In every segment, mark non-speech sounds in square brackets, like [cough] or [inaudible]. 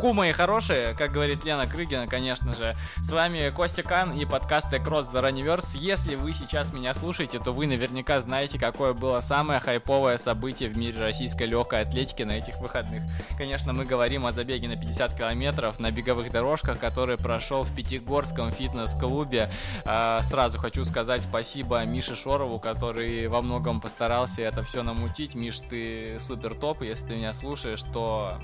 Ку, мои хорошие, как говорит Лена Крыгина, конечно же. С вами Костя Кан и подкаст Across the Runniverse. Если вы сейчас меня слушаете, то вы наверняка знаете, какое было самое хайповое событие в мире российской легкой атлетики на этих выходных. Конечно, мы говорим о забеге на 50 километров на беговых дорожках, который прошел в Пятигорском фитнес-клубе. А, сразу хочу сказать спасибо Мише Шорову, который во многом постарался это все намутить. Миш, ты супер топ, если ты меня слушаешь, то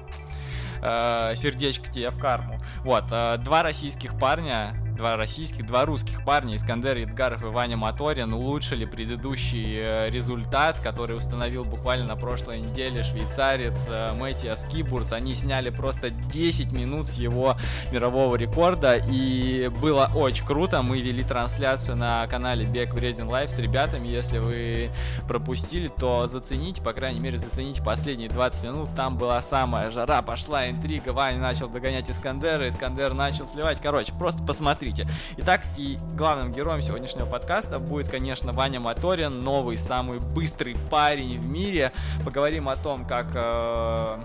э, сердечко тебе в карму. Вот, э, два российских парня два российских, два русских парня, Искандер Ядгаров и Ваня Моторин, улучшили предыдущий э, результат, который установил буквально на прошлой неделе швейцарец э, Мэтьяс Кибурс. Они сняли просто 10 минут с его мирового рекорда, и было очень круто. Мы вели трансляцию на канале Бег Вреден Live с ребятами. Если вы пропустили, то зацените, по крайней мере, зацените последние 20 минут. Там была самая жара, пошла интрига. Ваня начал догонять Искандера, Искандер начал сливать. Короче, просто посмотрите смотрите. Итак, и главным героем сегодняшнего подкаста будет, конечно, Ваня Моторин, новый, самый быстрый парень в мире. Поговорим о том, как... Э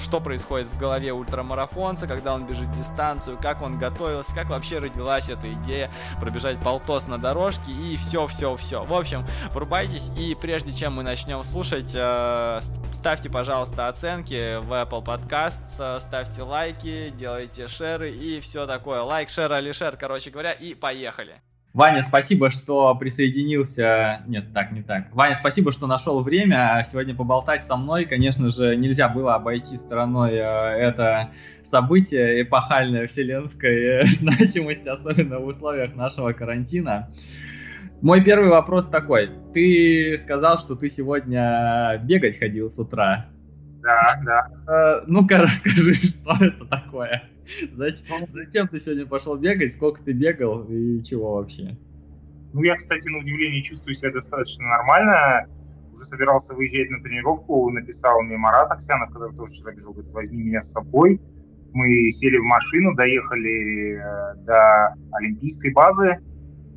что происходит в голове ультрамарафонца, когда он бежит дистанцию, как он готовился, как вообще родилась эта идея пробежать полтос на дорожке и все-все-все. В общем, врубайтесь и прежде чем мы начнем слушать, э, ставьте, пожалуйста, оценки в Apple Podcast, э, ставьте лайки, делайте шеры и все такое. Лайк, шер, али шер, короче говоря, и поехали. Ваня, спасибо, что присоединился. Нет, так, не так. Ваня, спасибо, что нашел время сегодня поболтать со мной. Конечно же, нельзя было обойти стороной э, это событие эпохальное вселенской э, [laughs] значимости, особенно в условиях нашего карантина. Мой первый вопрос такой. Ты сказал, что ты сегодня бегать ходил с утра. Да, да. Э, ну-ка расскажи, [laughs] что это такое. Зачем, зачем ты сегодня пошел бегать? Сколько ты бегал и чего вообще? Ну, я, кстати, на удивление чувствую себя достаточно нормально. Уже собирался выезжать на тренировку, написал мне Марат Аксянов, который тоже вчера бежал, говорит, возьми меня с собой. Мы сели в машину, доехали э, до Олимпийской базы,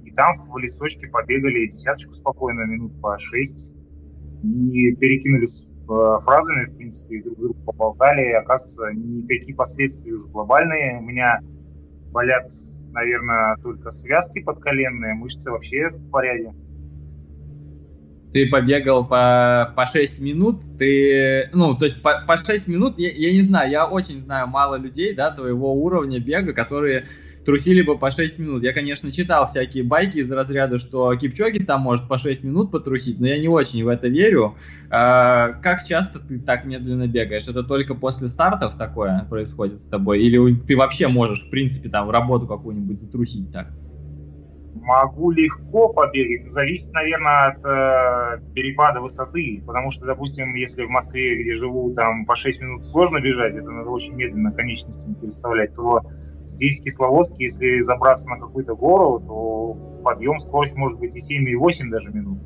и там в лесочке побегали десяточку спокойно, минут по шесть, и перекинулись фразами, в принципе, друг другу поболтали, и, оказывается, никакие последствия уже глобальные. У меня болят, наверное, только связки подколенные, мышцы вообще в порядке. Ты побегал по, по 6 минут, ты, ну, то есть по, по 6 минут, я, я не знаю, я очень знаю мало людей, да, твоего уровня бега, которые трусили бы по 6 минут. Я, конечно, читал всякие байки из разряда, что Кипчоги там может по 6 минут потрусить, но я не очень в это верю. А, как часто ты так медленно бегаешь? Это только после стартов такое происходит с тобой? Или ты вообще можешь, в принципе, там, работу какую-нибудь затрусить так? Могу легко побегать, зависит, наверное, от э, перепада высоты, потому что, допустим, если в Москве, где живу, там по 6 минут сложно бежать, это надо очень медленно конечностями переставлять, то здесь в Кисловодске, если забраться на какую-то гору, то подъем скорость может быть и 7, и 8 даже минут.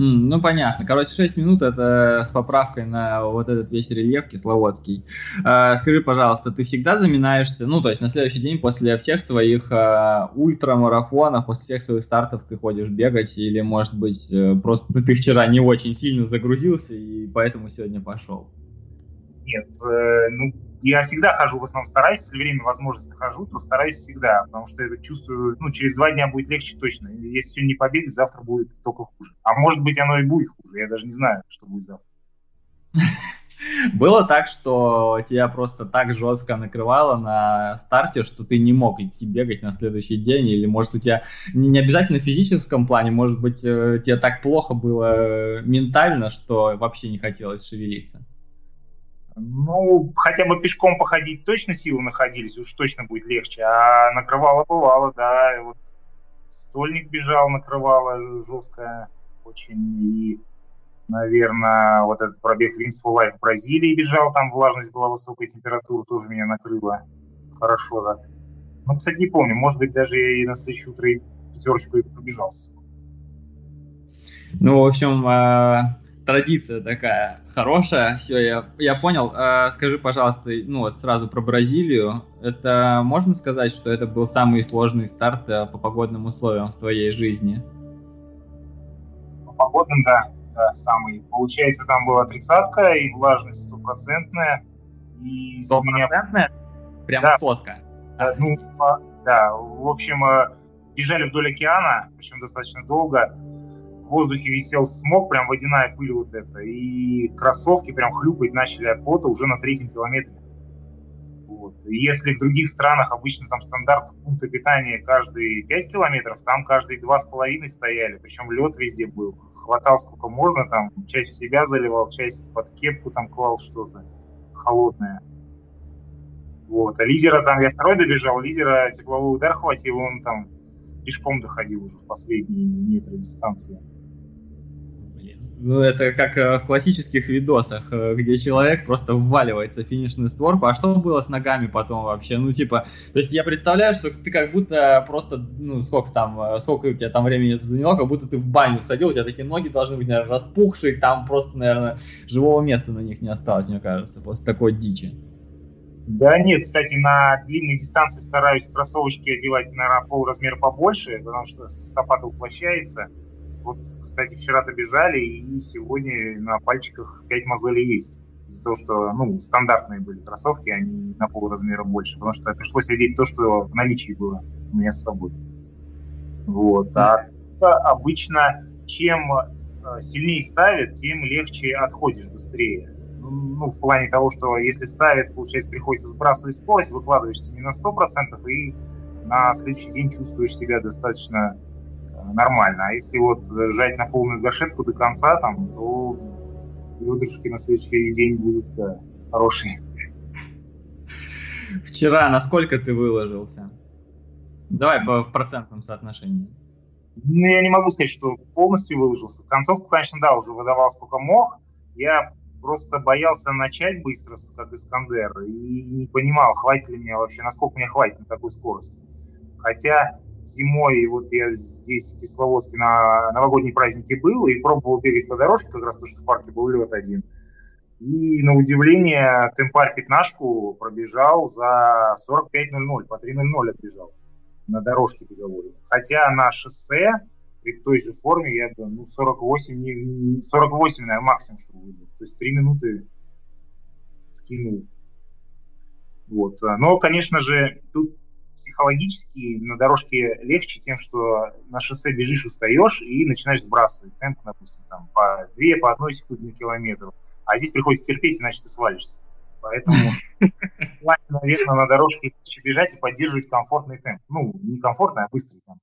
Ну, понятно. Короче, 6 минут это с поправкой на вот этот весь рельеф кисловодский. Э, скажи, пожалуйста, ты всегда заминаешься, ну, то есть на следующий день после всех своих э, ультрамарафонов, после всех своих стартов ты ходишь бегать, или, может быть, э, просто ты вчера не очень сильно загрузился, и поэтому сегодня пошел? Нет, э, ну, я всегда хожу, в основном стараюсь, если время, возможность нахожу, то стараюсь всегда, потому что это чувствую, ну, через два дня будет легче точно. Если сегодня не побегать, завтра будет только хуже. А может быть, оно и будет хуже, я даже не знаю, что будет завтра. [laughs] Было так, что тебя просто так жестко накрывало на старте, что ты не мог идти бегать на следующий день, или может у тебя не обязательно в физическом плане, может быть э, тебе так плохо было ментально, что вообще не хотелось шевелиться? Ну, хотя бы пешком походить точно силы находились, уж точно будет легче. А накрывало бывало, да. Вот стольник бежал, накрывало жестко очень. И, наверное, вот этот пробег Wings for Life в Бразилии бежал, там влажность была высокая, температура тоже меня накрыла хорошо. Да. Ну, кстати, не помню, может быть, даже и на следующее утро и пятерочку и побежался. Ну, в общем, а, традиция такая хорошая. Все, я, я понял. А, скажи, пожалуйста, ну вот сразу про Бразилию. Это можно сказать, что это был самый сложный старт э, по погодным условиям в твоей жизни? По погодным, да, да, самый. Получается, там была тридцатка и влажность стопроцентная. И с меня... Прям да. сотка. Да, ну, да, в общем, э, бежали вдоль океана, причем достаточно долго. В воздухе висел смог, прям водяная пыль вот эта, и кроссовки прям хлюпать начали от пота уже на третьем километре. Вот. Если в других странах обычно там стандарт пункта питания каждые 5 километров, там каждые два с половиной стояли, причем лед везде был. Хватал сколько можно, там часть в себя заливал, часть под кепку там клал что-то холодное. Вот. А лидера там, я второй добежал, лидера тепловой удар хватил, он там пешком доходил уже в последние метры дистанции. Ну, это как э, в классических видосах, э, где человек просто вваливается в финишную створку. А что было с ногами потом вообще? Ну, типа, то есть я представляю, что ты как будто просто, ну, сколько там, э, сколько у тебя там времени это заняло, как будто ты в баню сходил, у тебя такие ноги должны быть, наверное, распухшие, там просто, наверное, живого места на них не осталось, мне кажется, после такой дичи. Да нет, кстати, на длинной дистанции стараюсь кроссовочки одевать на пол размера побольше, потому что стопа-то уплощается. Вот, кстати, вчера-то бежали, и сегодня на пальчиках 5 мозолей есть. Из-за того, что, ну, стандартные были кроссовки, они на пол размера больше, потому что пришлось одеть то, что в наличии было у меня с собой. Вот. А обычно, чем э, сильнее ставит, тем легче отходишь быстрее ну, в плане того, что если ставит, получается, приходится сбрасывать скорость, выкладываешься не на 100%, и на следующий день чувствуешь себя достаточно нормально. А если вот жать на полную гашетку до конца, там, то выдержки на следующий день будут да, хорошие. Вчера насколько ты выложился? Давай по процентным соотношениям. Ну, я не могу сказать, что полностью выложился. Концовку, конечно, да, уже выдавал сколько мог. Я просто боялся начать быстро, как Искандер, и не понимал, хватит ли мне вообще, насколько мне хватит на такой скорости. Хотя зимой, вот я здесь в Кисловодске на новогодние праздники был и пробовал бегать по дорожке, как раз потому что в парке был лед один. И на удивление темпарь пятнашку пробежал за 45.00, по 3.00 отбежал на дорожке беговой. Хотя на шоссе при той же форме я бы, ну, 48, не, 48, наверное, максимум, что выдал. То есть 3 минуты скинул. Вот. Но, конечно же, тут психологически на дорожке легче тем, что на шоссе бежишь, устаешь и начинаешь сбрасывать темп, допустим, там, по 2, по 1 секунде на километр. А здесь приходится терпеть, иначе ты свалишься. Поэтому, [laughs] наверное, на дорожке бежать и поддерживать комфортный темп. Ну, не комфортный, а быстрый темп.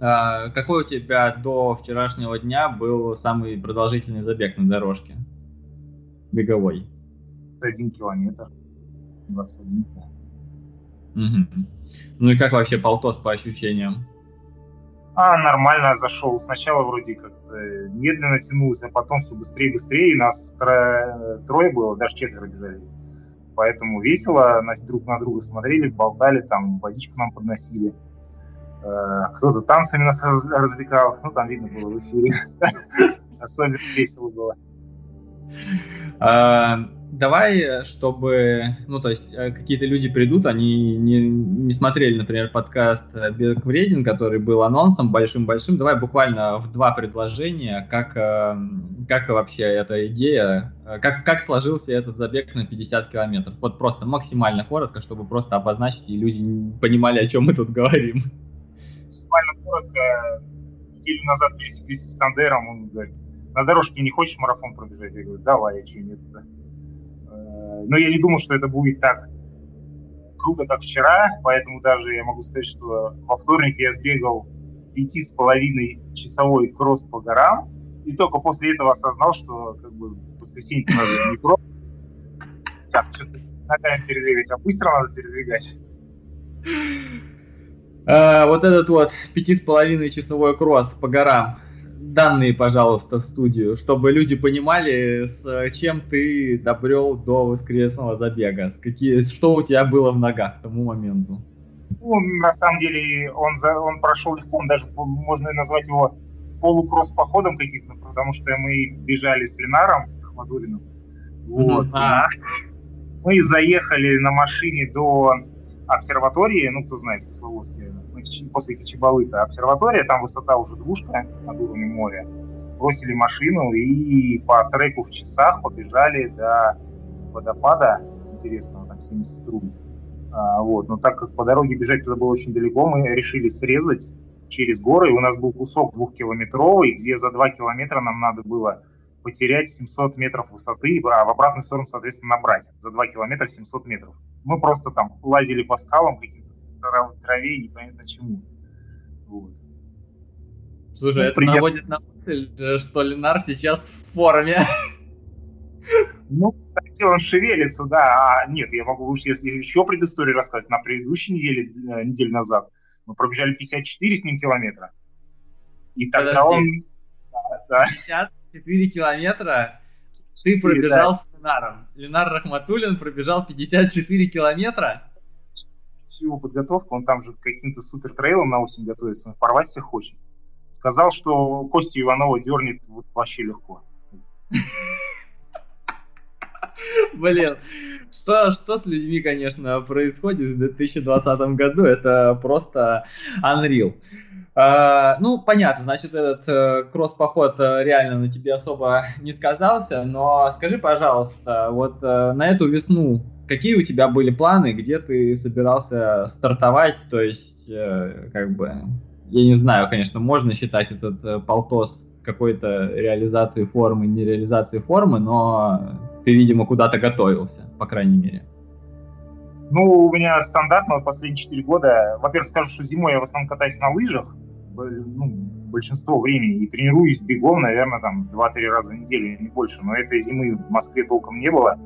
А, какой у тебя до вчерашнего дня был самый продолжительный забег на дорожке? Беговой. Один километр. 21, да. Угу. Ну и как вообще полтос по ощущениям? А, нормально зашел. Сначала вроде как-то медленно тянулся, а потом все быстрее и быстрее. Нас трое, трое было, даже четверо бежали. Поэтому весело, друг на друга смотрели, болтали, там водичку нам подносили. Э, кто-то танцами нас развлекал, ну там видно было в эфире. [laughs] Особенно весело было. Давай, чтобы, ну, то есть, э, какие-то люди придут, они не, не смотрели, например, подкаст «Бег вреден», который был анонсом большим-большим. Давай буквально в два предложения, как, э, как вообще эта идея, как, как сложился этот забег на 50 километров. Вот просто максимально коротко, чтобы просто обозначить, и люди понимали, о чем мы тут говорим максимально коротко. Неделю назад пересеклись с Искандером, он говорит, на дорожке не хочешь марафон пробежать? Я говорю, давай, я что, нет. Но я не думал, что это будет так круто, как вчера, поэтому даже я могу сказать, что во вторник я сбегал пяти с половиной часовой кросс по горам, и только после этого осознал, что как бы в воскресенье надо не просто так, что-то ногами передвигать, а быстро надо передвигать. А, вот этот вот пяти с половиной часовой кросс по горам. Данные, пожалуйста, в студию, чтобы люди понимали, с чем ты добрел до воскресного забега, с какие, что у тебя было в ногах к тому моменту. Ну, на самом деле, он, за, он прошел легко, он даже можно назвать его полукросс-походом каких-то, потому что мы бежали с Ленаром Ахмадулиным. Вот. Mm-hmm. Мы заехали на машине до обсерватории, ну, кто знает, в Кисловодске, после Кичибалыта обсерватория, там высота уже двушка над уровнем моря. Бросили машину и по треку в часах побежали до водопада интересного, там 70 струй. А, вот. Но так как по дороге бежать туда было очень далеко, мы решили срезать через горы, и у нас был кусок двухкилометровый, где за два километра нам надо было потерять 700 метров высоты, а в обратную сторону, соответственно, набрать за 2 километра 700 метров. Мы просто там лазили по скалам, каким-то траве, непонятно чему. Вот. Слушай, ну, это приятно. наводит на мысль, что Ленар сейчас в форме. Ну, кстати, он шевелится, да. А, нет, я могу лучше, если еще предысторию рассказать. На предыдущей неделе, э, неделю назад мы пробежали 54 с ним километра. И тогда Подожди. он... Да, 54 километра ты пробежал да. с Ленаром. Ленар Рахматуллин пробежал 54 километра. Всю подготовку, он там же каким-то супер трейлом на осень готовится, он порвать всех хочет. Сказал, что Костю Иванова дернет вот вообще легко. Блин, что, что с людьми, конечно, происходит в 2020 году, это просто unreal. Uh, ну, понятно, значит, этот uh, кросс-поход uh, реально на тебе особо не сказался, но скажи, пожалуйста, вот uh, на эту весну какие у тебя были планы, где ты собирался стартовать, то есть, uh, как бы, я не знаю, конечно, можно считать этот uh, полтос какой-то реализации формы, не реализации формы, но ты, видимо, куда-то готовился, по крайней мере. Ну, у меня стандартно последние 4 года. Во-первых, скажу, что зимой я в основном катаюсь на лыжах, ну, большинство времени, и тренируюсь бегом, наверное, там 2-3 раза в неделю, не больше. Но этой зимы в Москве толком не было,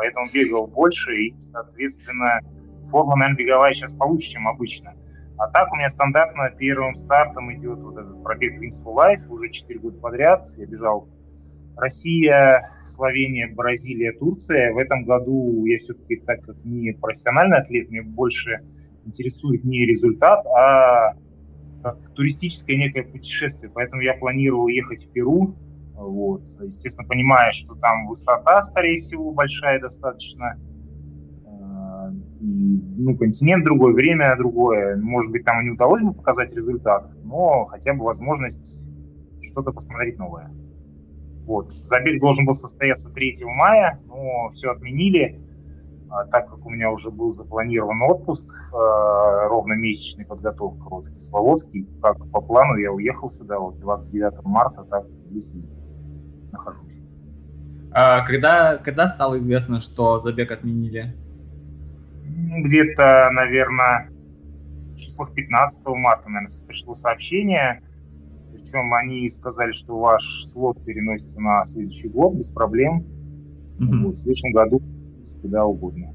поэтому бегал больше, и, соответственно, форма, наверное, беговая сейчас получше, чем обычно. А так у меня стандартно первым стартом идет вот этот пробег Wings for Life уже 4 года подряд. Я бежал Россия, Словения, Бразилия, Турция. В этом году я все-таки, так как не профессиональный атлет, мне больше интересует не результат, а как туристическое некое путешествие. Поэтому я планировал ехать в Перу. Вот. Естественно, понимая, что там высота, скорее всего, большая достаточно и, ну, континент другой, время другое. Может быть, там не удалось бы показать результат, но хотя бы возможность что-то посмотреть новое. Вот. Забег должен был состояться 3 мая, но все отменили, а, так как у меня уже был запланирован отпуск, э, ровно месячный подготовка вот в Кисловодске. Как по плану я уехал сюда вот 29 марта, так здесь и нахожусь. А когда, когда стало известно, что забег отменили? где-то, наверное, в числах 15 марта, наверное, пришло сообщение. Причем они сказали, что ваш слот переносится на следующий год без проблем. Mm-hmm. Вот, в следующем году, куда угодно.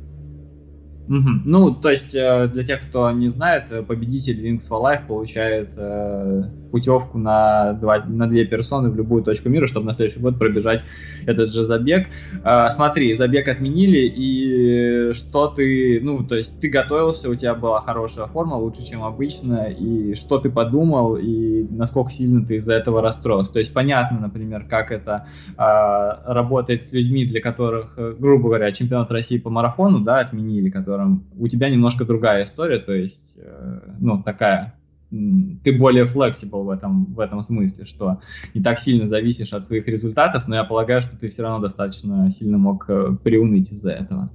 Угу. Ну, то есть, э, для тех, кто не знает, победитель Wings for Life получает э, путевку на, два, на две персоны в любую точку мира, чтобы на следующий год пробежать этот же забег. Э, смотри, забег отменили, и что ты, ну, то есть, ты готовился, у тебя была хорошая форма, лучше, чем обычно, и что ты подумал, и насколько сильно ты из-за этого расстроился. То есть, понятно, например, как это э, работает с людьми, для которых, э, грубо говоря, чемпионат России по марафону, да, отменили, который котором у тебя немножко другая история, то есть, э, ну, такая, ты более flexible в этом, в этом смысле, что не так сильно зависишь от своих результатов, но я полагаю, что ты все равно достаточно сильно мог э, приуныть из-за этого.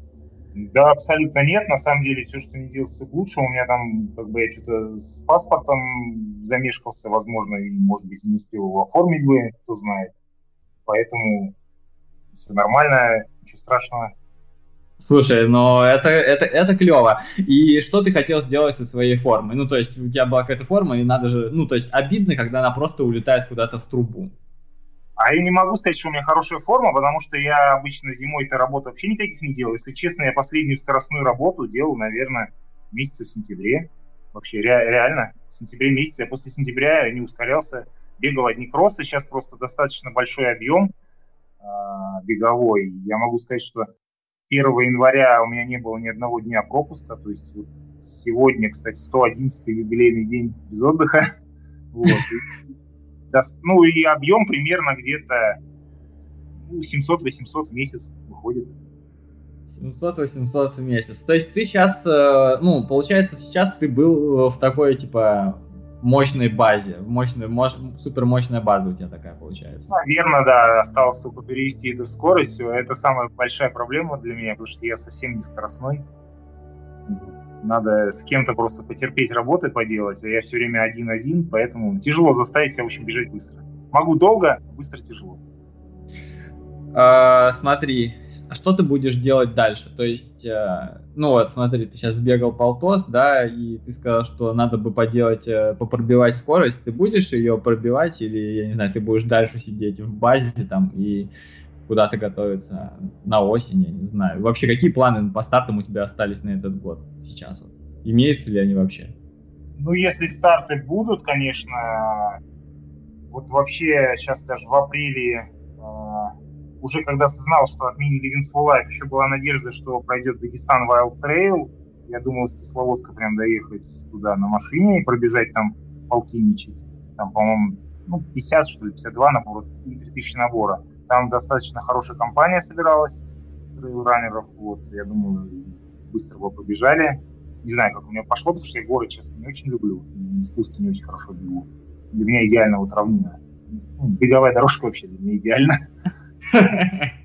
Да, абсолютно нет. На самом деле, все, что не делалось, все к. У меня там, как бы, я что-то с паспортом замешкался, возможно, и, может быть, не успел его оформить бы, кто знает. Поэтому все нормально, ничего страшного. Слушай, но это, это, это клево. И что ты хотел сделать со своей формой? Ну, то есть у тебя была какая-то форма, и надо же, ну, то есть обидно, когда она просто улетает куда-то в трубу. А я не могу сказать, что у меня хорошая форма, потому что я обычно зимой-то работы вообще никаких не делал. Если честно, я последнюю скоростную работу делал, наверное, месяца в сентябре. Вообще, ре- реально, в сентябре месяце. Я после сентября не ускорялся, бегал одни кроссы. Сейчас просто достаточно большой объем э- беговой. Я могу сказать, что 1 января у меня не было ни одного дня пропуска, то есть вот сегодня, кстати, 111 юбилейный день без отдыха. [laughs] Вот. ну и объем примерно где-то ну, 700-800 в месяц выходит. 700-800 в месяц. То есть ты сейчас, э, ну, получается, сейчас ты был в такой, типа, мощной базе, мощной, мощ, супер мощная база у тебя такая получается. Наверное, да, осталось только перевести это в скорость. Это самая большая проблема для меня, потому что я совсем не скоростной. Надо с кем-то просто потерпеть работы поделать, а я все время один-один, поэтому тяжело заставить себя, в общем, бежать быстро. Могу долго, быстро тяжело. Uh, смотри, а что ты будешь делать дальше? То есть, uh, ну вот, смотри, ты сейчас сбегал полтос, да, и ты сказал, что надо бы поделать, uh, попробивать скорость. Ты будешь ее пробивать или, я не знаю, ты будешь дальше сидеть в базе там и куда-то готовиться на осень, я не знаю. Вообще, какие планы по стартам у тебя остались на этот год сейчас? Вот? Имеются ли они вообще? Ну, если старты будут, конечно, вот вообще сейчас даже в апреле уже когда знал, что отменили Wings for Life, еще была надежда, что пройдет Дагестан Wild Trail. Я думал с Кисловодска прям доехать туда на машине и пробежать там полтинничек. Там, по-моему, ну, 50, что ли, 52 набора и 3000 набора. Там достаточно хорошая компания собиралась, трейлранеров. Вот, я думаю, быстро бы побежали. Не знаю, как у меня пошло, потому что я горы, честно, не очень люблю. И спуски не очень хорошо бегу. Для меня идеально вот равнина. Ну, беговая дорожка вообще для меня идеально. [laughs]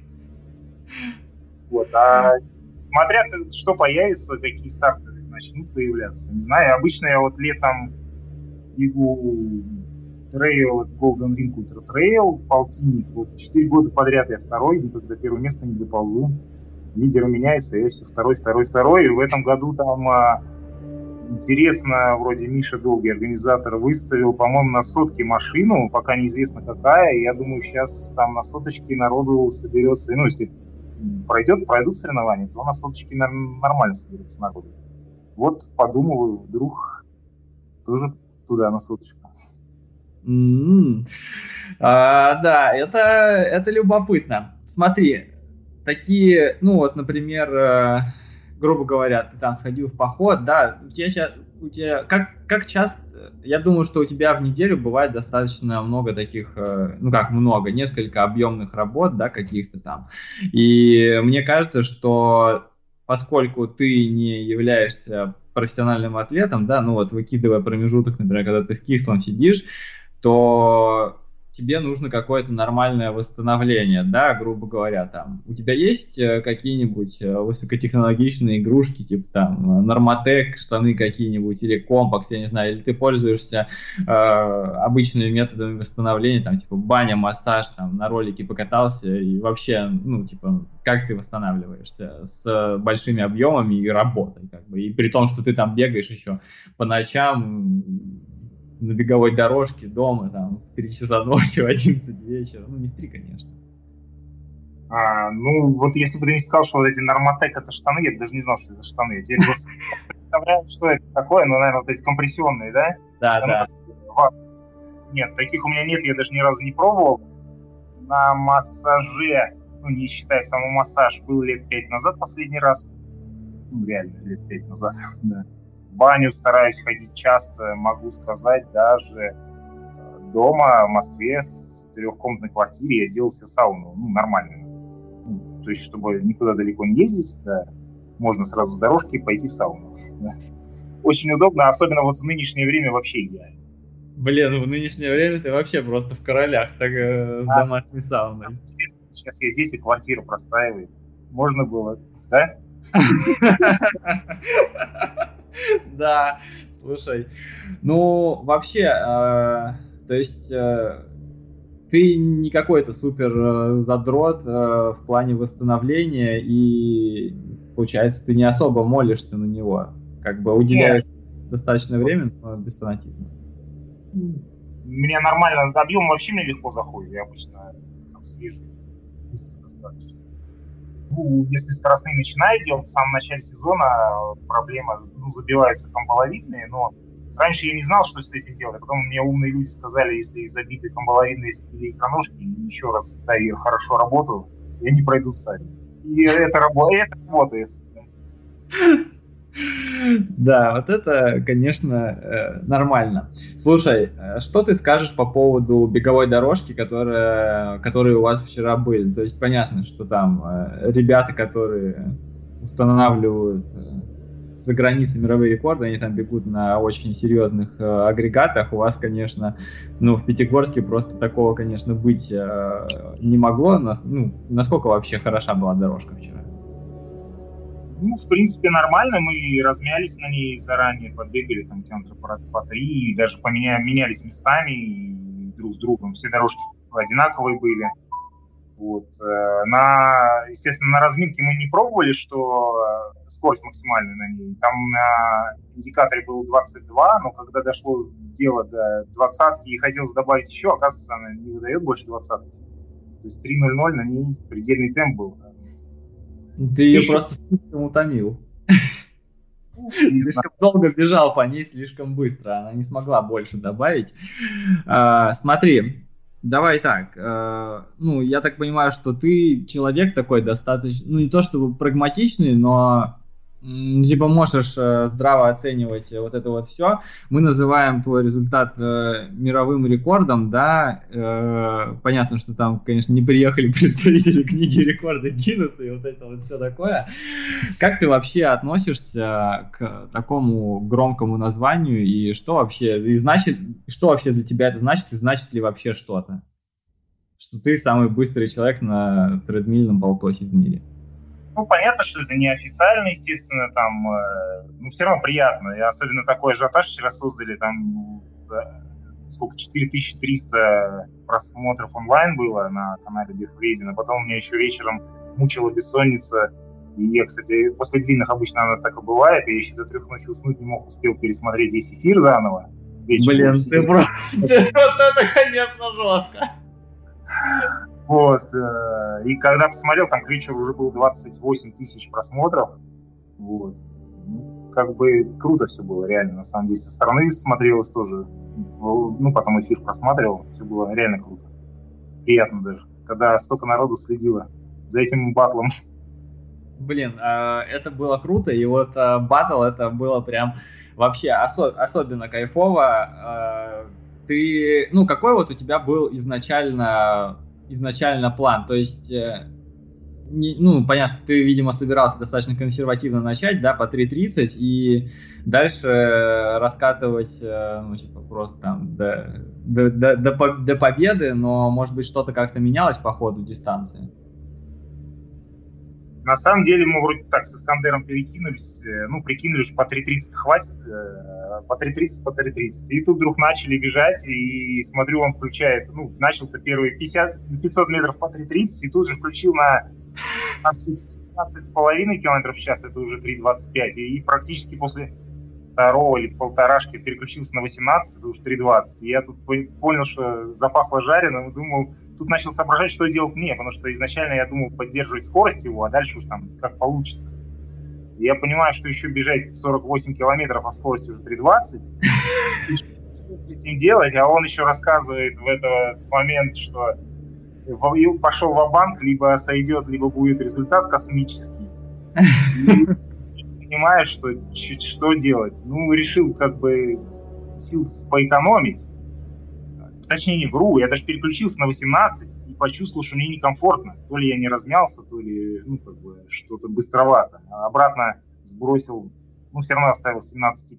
Вот, а смотря что появится, какие старты начнут появляться. Не знаю, обычно я вот летом бегу трейл, Golden Ring Ultra Trail, полтинник. Вот четыре года подряд я второй, никогда первое место не доползу. Лидер меняется, я все второй, второй, второй. И в этом году там а, интересно, вроде Миша Долгий, организатор, выставил, по-моему, на сотке машину, пока неизвестно какая, я думаю, сейчас там на соточке народу соберется, ну, если пройдет, пройдут соревнования, то на соточке нормально соберется народу. Вот подумываю, вдруг тоже туда на соточку. Mm-hmm. А, да, это, это любопытно. Смотри, такие, ну вот, например, э, грубо говоря, ты там сходил в поход, да, у тебя сейчас, у тебя, как, как часто, я думаю, что у тебя в неделю бывает достаточно много таких, э, ну как много, несколько объемных работ, да, каких-то там. И мне кажется, что поскольку ты не являешься профессиональным атлетом, да, ну вот выкидывая промежуток, например, когда ты в кислом сидишь, то тебе нужно какое-то нормальное восстановление, да, грубо говоря, там. У тебя есть э, какие-нибудь э, высокотехнологичные игрушки, типа там Норматек, штаны какие-нибудь, или компакс, я не знаю, или ты пользуешься э, обычными методами восстановления, там, типа баня, массаж, там, на ролике покатался, и вообще, ну, типа, как ты восстанавливаешься с большими объемами и работой, как бы, и при том, что ты там бегаешь еще по ночам, на беговой дорожке дома там в 3 часа ночи, [laughs] в 11 вечера. Ну, не в 3, конечно. А, ну, вот если бы ты не сказал, что вот эти нормотек это штаны, я бы даже не знал, что это штаны. Я теперь просто представляю, что это такое, ну, наверное, вот эти компрессионные, да? Да, да. Нет, таких у меня нет, я даже ни разу не пробовал. На массаже, ну, не считая самый массаж, был лет пять назад последний раз. Ну, реально, лет пять назад, [laughs] да баню стараюсь ходить часто, могу сказать, даже э, дома в Москве в трехкомнатной квартире я сделал себе сауну, ну, нормальную. Ну, то есть, чтобы никуда далеко не ездить, да, можно сразу с дорожки пойти в сауну. Да. Очень удобно, особенно вот в нынешнее время вообще идеально. Блин, в нынешнее время ты вообще просто в королях так, с а, домашней сауной. Сейчас я здесь, и квартира простаивает. Можно было, да? [laughs] [laughs] Да, слушай. Ну, вообще, э, то есть э, ты не какой-то супер э, задрот в плане восстановления, и получается, ты не особо молишься на него. Как бы уделяешь Нет. достаточно времени, но без фанатизма. Меня нормально, объем вообще мне легко заходит, я обычно там свежий, быстро достаточно ну, если скоростные начинают делать в самом начале сезона, проблема, ну, забиваются камбаловидные, но раньше я не знал, что с этим делать, а потом мне умные люди сказали, если забиты камбаловидные или икроножки, еще раз дай хорошо работу, и они пройдут сами. И это, это работает. Да, вот это, конечно, э, нормально. Слушай, э, что ты скажешь по поводу беговой дорожки, которая, которые у вас вчера были? То есть понятно, что там э, ребята, которые устанавливают за границей мировые рекорды, они там бегут на очень серьезных агрегатах. У вас, конечно, ну, в Пятигорске просто такого, конечно, быть не могло. Нас, ну, насколько вообще хороша была дорожка вчера? Ну, в принципе, нормально. Мы размялись на ней заранее, побегали там километра по, по три, и даже поменя, менялись местами и друг с другом. Все дорожки одинаковые были. Вот. Э, на, естественно, на разминке мы не пробовали, что э, скорость максимальная на ней. Там на индикаторе было 22, но когда дошло дело до двадцатки и хотелось добавить еще, оказывается, она не выдает больше двадцатки. То есть 3.00 на ней предельный темп был. Ты ее просто слишком утомил. Слишком долго бежал по ней, слишком быстро. Она не смогла больше добавить. А, смотри, давай так. Э, ну, я так понимаю, что ты человек такой достаточно, ну, не то чтобы прагматичный, но типа можешь э, здраво оценивать вот это вот все. Мы называем твой результат э, мировым рекордом, да. Э, понятно, что там, конечно, не приехали [laughs] представители книги рекорда Гиннесса и вот это вот все такое. Как ты вообще относишься к такому громкому названию и что вообще, и значит, что вообще для тебя это значит и значит ли вообще что-то? Что ты самый быстрый человек на тредмильном полтосе в мире? Ну, понятно, что это не официально, естественно, там, э, ну, все равно приятно. И особенно такой ажиотаж вчера создали, там, да, сколько, 4300 просмотров онлайн было на канале Бехвредина. Потом у меня еще вечером мучила бессонница. И я, кстати, после длинных обычно она так и бывает. И я еще до трех ночи уснуть не мог, успел пересмотреть весь эфир заново. Вечером Блин, ты просто... [laughs] Вот это, конечно, жестко. Вот. Э, и когда посмотрел, там к вечеру уже было 28 тысяч просмотров. Вот. Ну, как бы круто все было, реально, на самом деле. Со стороны смотрелось тоже. Ну, потом эфир просматривал. Все было реально круто. Приятно даже. Когда столько народу следило за этим батлом. Блин, а, это было круто, и вот а, батл это было прям вообще особенно кайфово. А, ты, ну, какой вот у тебя был изначально изначально план. То есть, э, не, ну, понятно, ты, видимо, собирался достаточно консервативно начать, да, по 3.30, и дальше раскатывать, э, ну, типа, просто там до, до, до, до, до победы, но, может быть, что-то как-то менялось по ходу дистанции? На самом деле мы вроде так с Искандером перекинулись, э, ну, прикинули, что по 3.30 хватит, э, по 3.30, по 3.30. И тут вдруг начали бежать, и смотрю, он включает, ну, начал-то первые 50, 500 метров по 3.30, и тут же включил на 15,5 километров в час, это уже 3.25. И практически после второго или полторашки переключился на 18, это уже 3.20. И я тут понял, что запахло жареным, думал, тут начал соображать, что делать мне, потому что изначально я думал поддерживать скорость его, а дальше уж там как получится. Я понимаю, что еще бежать 48 километров, а скорость уже 3.20, с этим делать, а он еще рассказывает в этот момент, что пошел в банк либо сойдет, либо будет результат космический [laughs] понимаешь, что, что делать. Ну, решил как бы сил поэкономить. Точнее, не вру, я даже переключился на 18 и почувствовал, что мне некомфортно. То ли я не размялся, то ли, ну, как бы, что-то быстровато. А обратно сбросил, ну, все равно оставил 17,5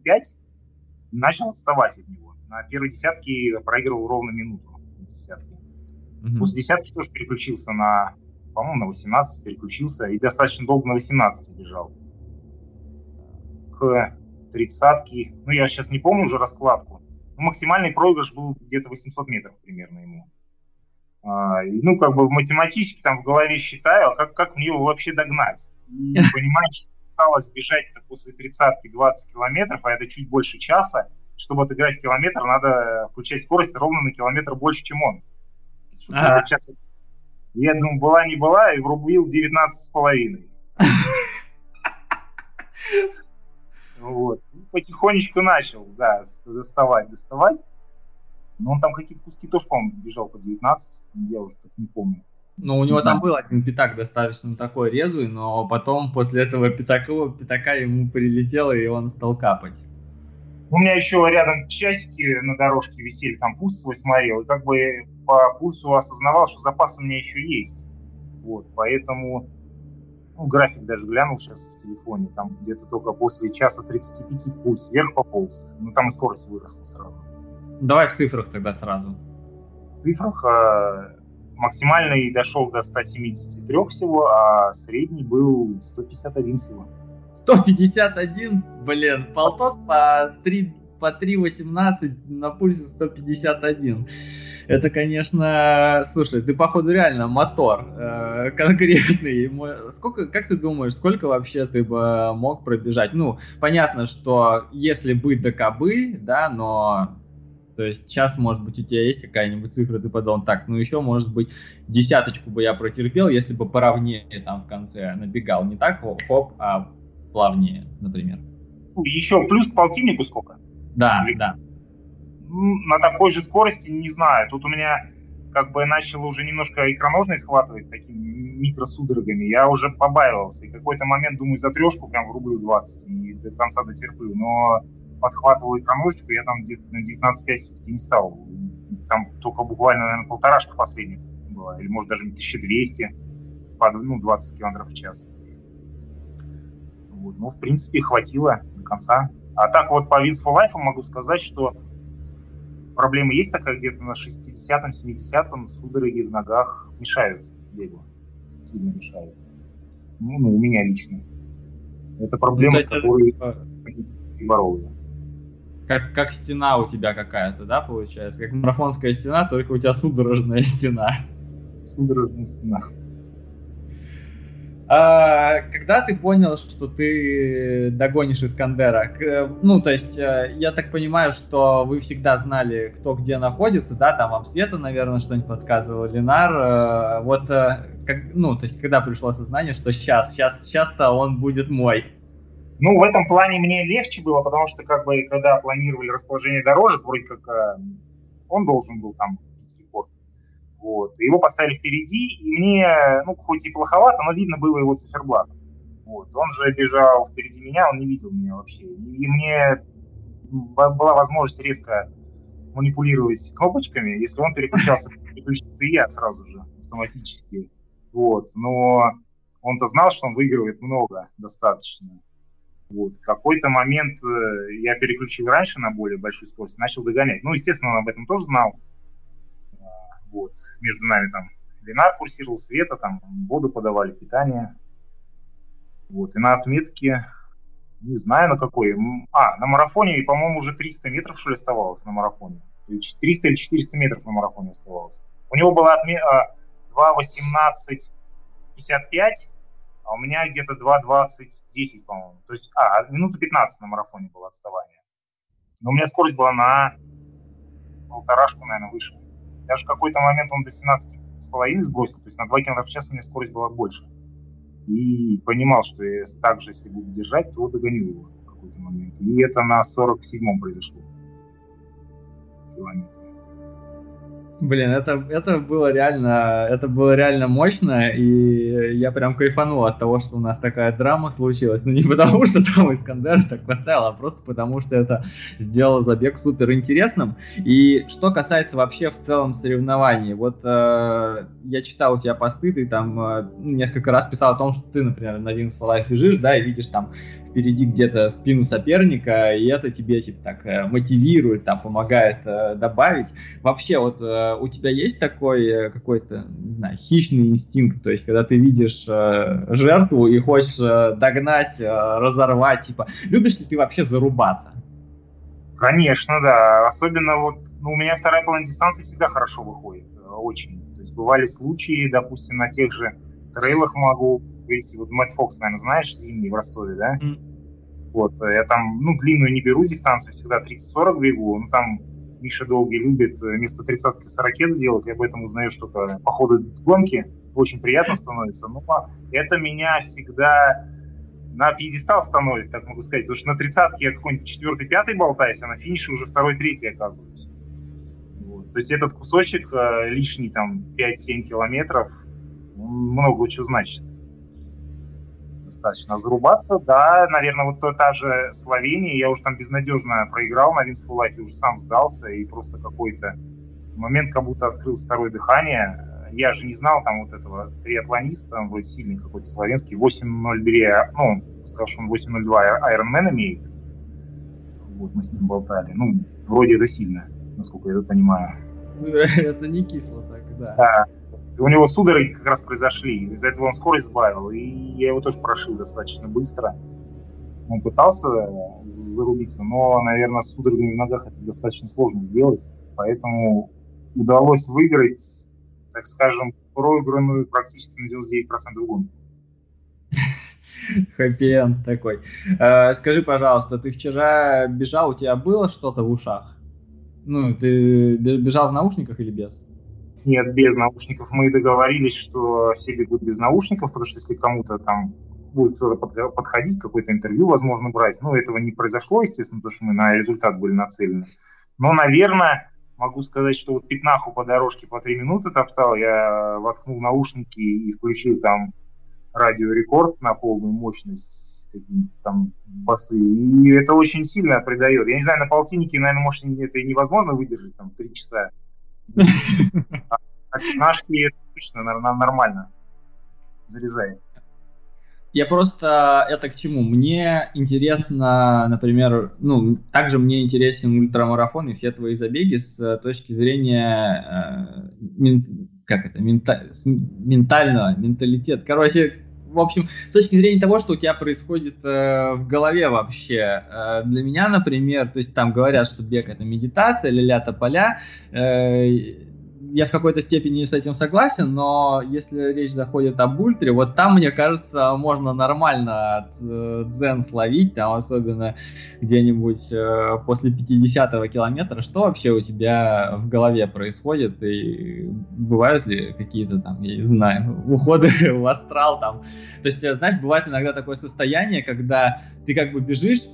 и начал отставать от него. На первой десятке проигрывал ровно минуту десятки. Mm-hmm. После десятки тоже переключился на, по-моему, на 18 переключился и достаточно долго на 18 бежал к тридцатке. Ну, я сейчас не помню уже раскладку. Ну, максимальный проигрыш был где-то 800 метров примерно ему. А, ну, как бы в математически там в голове считаю, а как, как мне его вообще догнать? И понимаешь, осталось бежать после тридцатки 20 километров, а это чуть больше часа. Чтобы отыграть километр, надо включать скорость ровно на километр больше, чем он. А Я думаю, была не была, и врубил 19 с половиной. [laughs] Вот. Потихонечку начал, да, доставать, доставать. Но он там тоже, по-моему, бежал по 19, я уже так не помню. Ну, у него там был один пятак достаточно такой резвый, но потом после этого пятака, пятака ему прилетело, и он стал капать. У меня еще рядом часики на дорожке висели, там пульс свой смотрел, и как бы по пульсу осознавал, что запас у меня еще есть. Вот, поэтому ну, график даже глянул сейчас в телефоне, там где-то только после часа 35 пульс вверх пополз, ну там и скорость выросла сразу. Давай в цифрах тогда сразу. В цифрах э, максимальный дошел до 173 всего, а средний был 151 всего. 151? Блин, полтос по 3 по 3.18 на пульсе 151. Это, конечно, слушай, ты, походу, реально мотор э, конкретный. Сколько, как ты думаешь, сколько вообще ты бы мог пробежать? Ну, понятно, что если быть до кобы, да, но то есть сейчас, может быть, у тебя есть какая-нибудь цифра, ты подумал, так, ну еще, может быть, десяточку бы я протерпел, если бы поровнее там в конце набегал. Не так хоп, а плавнее, например. Еще плюс к полтиннику сколько? Да, Или... да. На такой же скорости не знаю. Тут у меня как бы начал уже немножко икроножный схватывать такими микросудорогами. Я уже побаивался. И какой-то момент, думаю, за трешку прям врублю 20 и до конца дотерплю. Но подхватывал икроножечку, я там где-то на 19.5 все-таки не стал. Там только буквально, наверное, полторашка последняя была. Или, может, даже 1200 под, ну, 20 км в час. Вот. Ну, в принципе, хватило до конца. А так вот по Wins for Life могу сказать, что проблема есть такая где-то на 60-м, 70-м, судороги в ногах мешают бегу. Сильно мешают. Ну, ну у меня лично. Это проблема, ну, с которой я боролся. Как, как стена у тебя какая-то, да, получается? Как марафонская стена, только у тебя судорожная стена. Судорожная стена. А, когда ты понял, что ты догонишь Искандера? Ну, то есть, э, я так понимаю, что вы всегда знали, кто где находится, да, там вам Света, наверное, что-нибудь подсказывал, Ленар. Э, вот, э, как, ну, то есть, когда пришло осознание, что сейчас, сейчас, сейчас-то он будет мой. Ну, в этом плане мне легче было, потому что, как бы, когда планировали расположение дорожек, вроде как он должен был там вот. Его поставили впереди, и мне, ну, хоть и плоховато, но видно было его циферблат. Вот. Он же бежал впереди меня, он не видел меня вообще. И мне была возможность резко манипулировать кнопочками, если он переключался, переключился и я сразу же автоматически. Вот. Но он-то знал, что он выигрывает много достаточно. Вот. В какой-то момент э, я переключил раньше на более большую скорость, начал догонять. Ну, естественно, он об этом тоже знал. Вот. Между нами там Ленар курсировал, Света, там воду подавали, питание. Вот. И на отметке, не знаю на какой, а, на марафоне, по-моему, уже 300 метров, что ли, оставалось на марафоне. 300 или 400 метров на марафоне оставалось. У него была отметка 2.18.55, а у меня где-то 2.20.10, по-моему. То есть, а, минута 15 на марафоне было отставание. Но у меня скорость была на полторашку, наверное, выше. Даже какой-то момент он до 17,5 сбросил, то есть на 2 км в час у меня скорость была больше. И понимал, что я так же, если буду держать, то догоню его в какой-то момент. И это на 47-м произошло. Километр. Блин, это, это было реально, это было реально мощно, и я прям кайфанул от того, что у нас такая драма случилась. Ну не потому, что там Искандер так поставил, а просто потому, что это сделало забег супер интересным. И что касается вообще в целом соревнований, вот э, я читал у тебя посты, ты там э, несколько раз писал о том, что ты, например, на Wings for Life бежишь, да, и видишь там впереди где-то спину соперника, и это тебе типа так э, мотивирует, там помогает э, добавить. Вообще вот э, у тебя есть такой какой-то, не знаю, хищный инстинкт, то есть когда ты видишь жертву и хочешь догнать, разорвать, типа, любишь ли ты вообще зарубаться? Конечно, да. Особенно вот, ну, у меня вторая половина дистанции всегда хорошо выходит, очень. То есть бывали случаи, допустим, на тех же трейлах могу выйти. Вот Мэтт Фокс, наверное, знаешь, зимний в Ростове, да? Mm. Вот, я там, ну, длинную не беру дистанцию, всегда 30-40 бегу, ну, там Миша Долгий любит э, вместо 30-ки 40 сделать, я об этом узнаю что-то по ходу гонки, очень приятно становится, но это меня всегда на пьедестал становит, так могу сказать, потому что на 30-ке я какой-нибудь четвертый, пятый болтаюсь, а на финише уже второй, третий оказываюсь. Вот. То есть этот кусочек э, лишний там 5-7 километров много чего значит достаточно. Зарубаться, да, наверное, вот та же Словения, я уже там безнадежно проиграл на Винс Life, уже сам сдался, и просто какой-то момент как будто открыл второе дыхание. я же не знал там вот этого триатлониста, вроде сильный какой-то славянский, 8.02, ну, сказал, что он 8.02 Ironman имеет. Вот мы с ним болтали. Ну, вроде это сильно, насколько я это понимаю. [laughs] Это не кисло так, да. Да. У него судороги как раз произошли. Из-за этого он скорость сбавил. И я его тоже прошил достаточно быстро. Он пытался зарубиться, но, наверное, с судорогами в ногах это достаточно сложно сделать. Поэтому удалось выиграть, так скажем, проигранную практически на 99% гонку. [laughs] Хэппи такой. Э, скажи, пожалуйста, ты вчера бежал, у тебя было что-то в ушах? Ну, ты бежал в наушниках или без? Нет, без наушников. Мы договорились, что все бегут без наушников, потому что если кому-то там будет кто-то подходить, какое-то интервью, возможно, брать. Ну, этого не произошло, естественно, потому что мы на результат были нацелены. Но, наверное, могу сказать, что вот пятнаху по дорожке по три минуты топтал, я воткнул наушники и включил там радиорекорд на полную мощность, там басы, и это очень сильно придает. Я не знаю, на полтиннике, наверное, может, это невозможно выдержать, там, три часа. Пятнашки точно нормально заряжает. Я просто это к чему? Мне интересно, например, ну, также мне интересен ультрамарафон и все твои забеги с э, точки зрения, э, мент, как это, мента, ментального, менталитет. Короче, в общем, с точки зрения того, что у тебя происходит э, в голове вообще. Э, для меня, например, то есть там говорят, что бег это медитация, ля-ля поля. Э, я в какой-то степени с этим согласен, но если речь заходит об ультре, вот там, мне кажется, можно нормально дзен словить, там особенно где-нибудь э, после 50-го километра. Что вообще у тебя в голове происходит? И бывают ли какие-то там, я не знаю, [laughs] уходы в астрал там? То есть, знаешь, бывает иногда такое состояние, когда ты как бы бежишь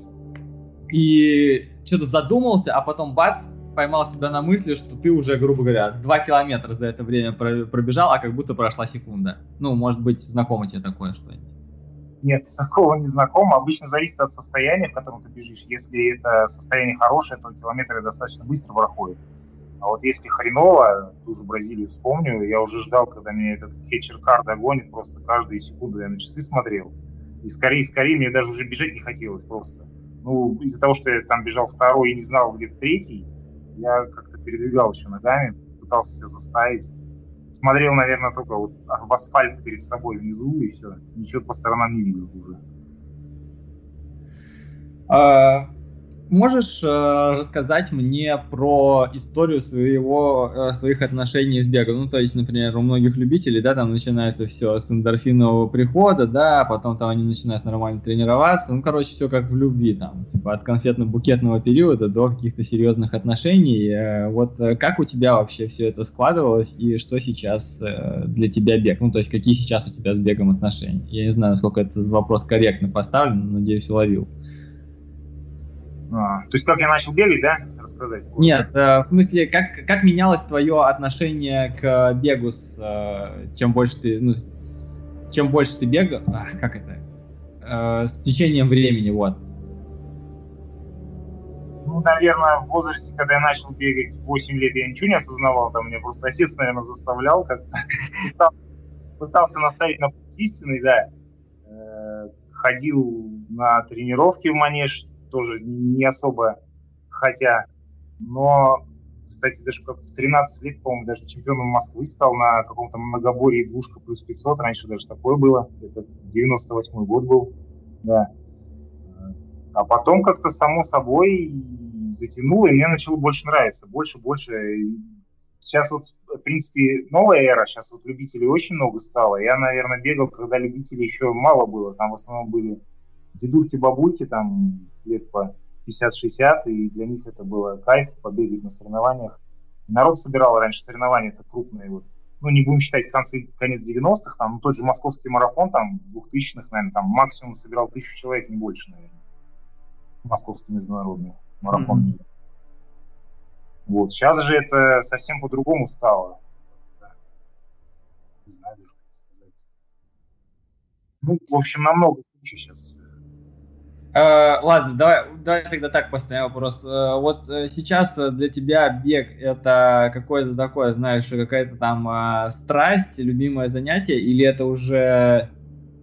и что-то задумался, а потом бац, поймал себя на мысли, что ты уже, грубо говоря, два километра за это время пробежал, а как будто прошла секунда. Ну, может быть, знакомо тебе такое что-нибудь? Нет, [laughs] такого не знакомо. Обычно зависит от состояния, в котором ты бежишь. Если это состояние хорошее, то километры достаточно быстро проходят. А вот если хреново, ту же Бразилию вспомню, я уже ждал, когда меня этот кетчер-кар догонит, просто каждую секунду я на часы смотрел. И скорее, скорее, мне даже уже бежать не хотелось просто. Ну, из-за того, что я там бежал второй и не знал, где третий, я как-то передвигал еще ногами, пытался себя заставить. Смотрел, наверное, только вот в асфальт перед собой внизу, и все. Ничего по сторонам не видел уже. А, можешь э, рассказать мне про историю своего, э, своих отношений с бегом? Ну, то есть, например, у многих любителей, да, там начинается все с эндорфинового прихода, да, потом там они начинают нормально тренироваться. Ну, короче, все как в любви, там, типа от конфетно-букетного периода до каких-то серьезных отношений. Э, вот э, как у тебя вообще все это складывалось и что сейчас э, для тебя бег? Ну, то есть, какие сейчас у тебя с бегом отношения? Я не знаю, насколько этот вопрос корректно поставлен, но надеюсь, уловил. А, то есть как я начал бегать, да? Рассказать? Нет, э, в смысле, как, как менялось твое отношение к бегу с э, чем больше ты, ну, с, чем больше ты бегал, а, как это, э, с течением времени, вот. Ну, наверное, в возрасте, когда я начал бегать 8 лет, я ничего не осознавал, там меня просто отец, наверное, заставлял как-то. Пытался наставить на путь истинный, да. Э, ходил на тренировки в манеж, тоже не особо хотя. Но, кстати, даже как в 13 лет, по-моему, даже чемпионом Москвы стал на каком-то многоборье двушка плюс 500. Раньше даже такое было. Это 98 год был. Да. А потом как-то само собой затянуло, и мне начало больше нравиться. Больше, больше. Сейчас вот, в принципе, новая эра, сейчас вот любителей очень много стало. Я, наверное, бегал, когда любителей еще мало было. Там в основном были дедульки, бабульки, там лет по 50-60, и для них это было кайф побегать на соревнованиях. Народ собирал раньше соревнования, это крупные вот. Ну, не будем считать концы, конец 90-х, там, ну, тот же московский марафон, там, 2000-х, наверное, там максимум собирал тысячу человек, не больше, наверное. Московский международный марафон. Mm-hmm. Вот, сейчас же это совсем по-другому стало. Не знаю даже, как сказать. Ну, в общем, намного лучше сейчас Э, ладно, давай, давай тогда так поставим вопрос. Э, вот э, сейчас для тебя бег это какое-то такое, знаешь, какая-то там страсть, любимое занятие, или это уже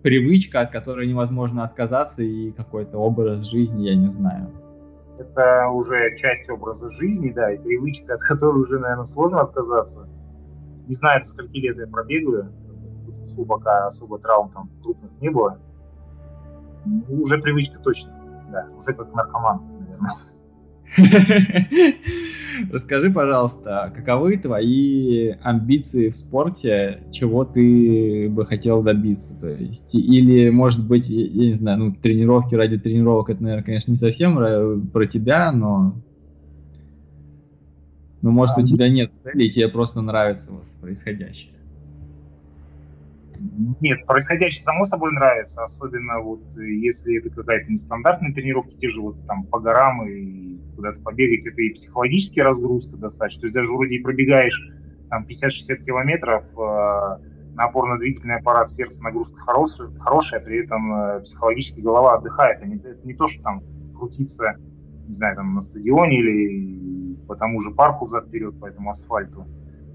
привычка, от которой невозможно отказаться, и какой-то образ жизни, я не знаю. Это уже часть образа жизни, да, и привычка, от которой уже, наверное, сложно отказаться. Не знаю, до скольки лет я пробегаю, пока особо травм там крупных не было уже привычка точно, да, уже как наркоман, наверное. [laughs] Расскажи, пожалуйста, каковы твои амбиции в спорте, чего ты бы хотел добиться? То есть, или, может быть, я не знаю, ну, тренировки ради тренировок, это, наверное, конечно, не совсем про тебя, но ну, может, у тебя нет цели, и тебе просто нравится вот происходящее. Нет, происходящее само собой нравится, особенно вот э, если это какая-то нестандартная тренировка, те же вот там по горам и куда-то побегать, это и психологический разгрузка достаточно. То есть даже вроде и пробегаешь там 50-60 километров, э, на опорно-двигательный аппарат сердца нагрузка хорошая, хорошая, при этом э, психологически голова отдыхает. А не, это не то, что там крутиться, не знаю, там на стадионе или по тому же парку взад-вперед, по этому асфальту.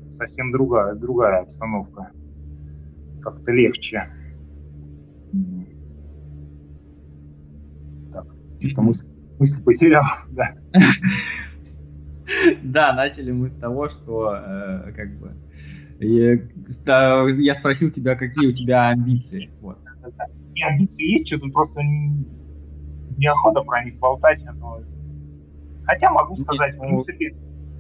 Совсем другая, другая обстановка как-то легче. Так, что-то мысль, мысль потерял, [laughs] да. Да, начали мы с того, что э, как бы я, я спросил тебя, какие у тебя амбиции. Вот. И амбиции есть, что-то просто неохота про них болтать. А то... Хотя могу сказать, в ну, принципе.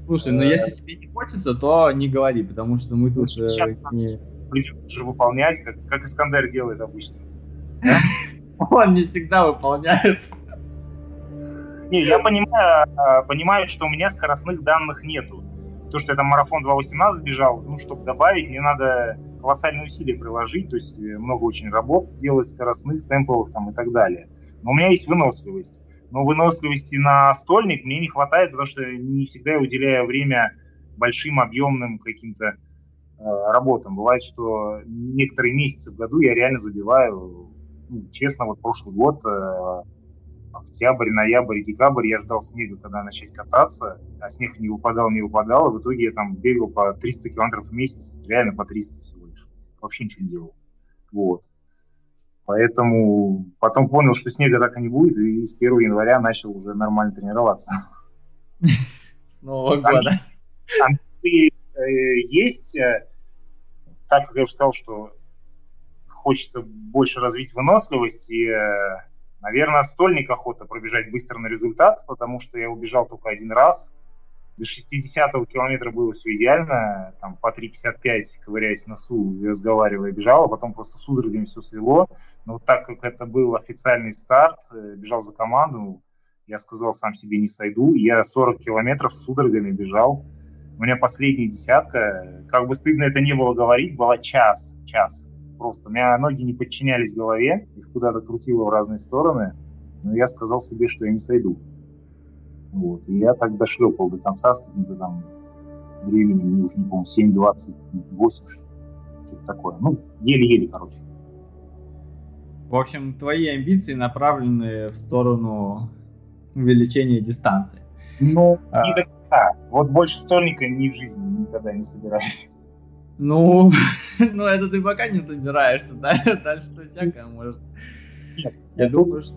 Слушай, но ну, если э, тебе не хочется, то не говори, потому что мы тут э, не придется же выполнять, как, как Искандер делает обычно. [laughs] Он не всегда выполняет. Не, я понимаю, а, понимаю, что у меня скоростных данных нету. То, что я там марафон 2.18 сбежал, ну, чтобы добавить, мне надо колоссальные усилия приложить, то есть э, много очень работ делать, скоростных, темповых там и так далее. Но у меня есть выносливость. Но выносливости на стольник мне не хватает, потому что не всегда я уделяю время большим, объемным каким-то работам. Бывает, что некоторые месяцы в году я реально забиваю. Ну, честно, вот прошлый год, э, октябрь, ноябрь, декабрь, я ждал снега, когда начать кататься, а снег не выпадал, не выпадал, и в итоге я там бегал по 300 километров в месяц, реально по 300 всего лишь. Вообще ничего не делал. Вот. Поэтому потом понял, что снега так и не будет, и с 1 января начал уже нормально тренироваться. [laughs] С Нового года. Э, есть, так как я уже сказал, что хочется больше развить выносливость, и, э, наверное, стольник охота пробежать быстро на результат, потому что я убежал только один раз. До 60-го километра было все идеально, там по 3.55, ковыряясь в носу и разговаривая, бежал, а потом просто судорогами все свело. Но так как это был официальный старт, э, бежал за команду, я сказал сам себе не сойду, я 40 километров с судорогами бежал. У меня последняя десятка, как бы стыдно это не было говорить, была час, час. Просто у меня ноги не подчинялись голове, их куда-то крутило в разные стороны, но я сказал себе, что я не сойду. Вот. И я так дошлепал до конца с каким-то там временем, мне уже не помню, 7.28, что-то такое. Ну, еле-еле, короче. В общем, твои амбиции направлены в сторону увеличения дистанции. Ну, а... не до да, вот больше стольника ни в жизни никогда не собираюсь. Ну, [laughs] ну это ты пока не собираешься, да? [laughs] Дальше-то всякое может. Нет, я думаю, что...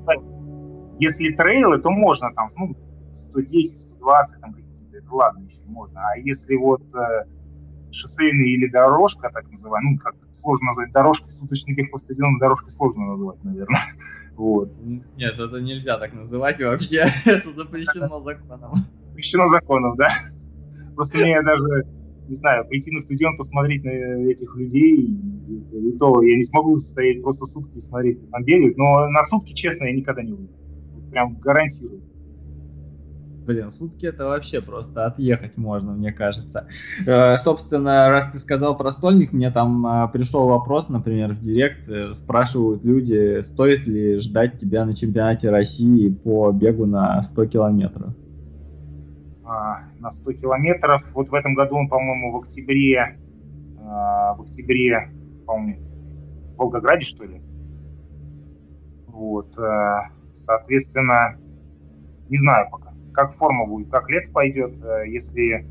Если трейлы, то можно там, ну, 110, 120, там какие-то, это ладно, еще можно. А если вот э, шоссейный или дорожка, так называемая, ну, как сложно назвать, дорожкой, суточный бег по стадиону дорожкой сложно назвать, наверное. [laughs] Вот. Нет, это нельзя так называть вообще, это запрещено законом запрещено законом, да. Просто мне даже, не знаю, прийти на стадион, посмотреть на этих людей, и, и то я не смогу стоять просто сутки и смотреть, как там бегают. Но на сутки, честно, я никогда не выйду. Прям гарантирую. Блин, сутки это вообще просто отъехать можно, мне кажется. Э, собственно, раз ты сказал про стольник, мне там э, пришел вопрос, например, в директ, э, спрашивают люди, стоит ли ждать тебя на чемпионате России по бегу на 100 километров. А, на 100 километров. Вот в этом году он, по-моему, в октябре, а, в октябре, по-моему, в Волгограде, что ли? Вот. Соответственно, не знаю пока, как форма будет, как лето пойдет, э, если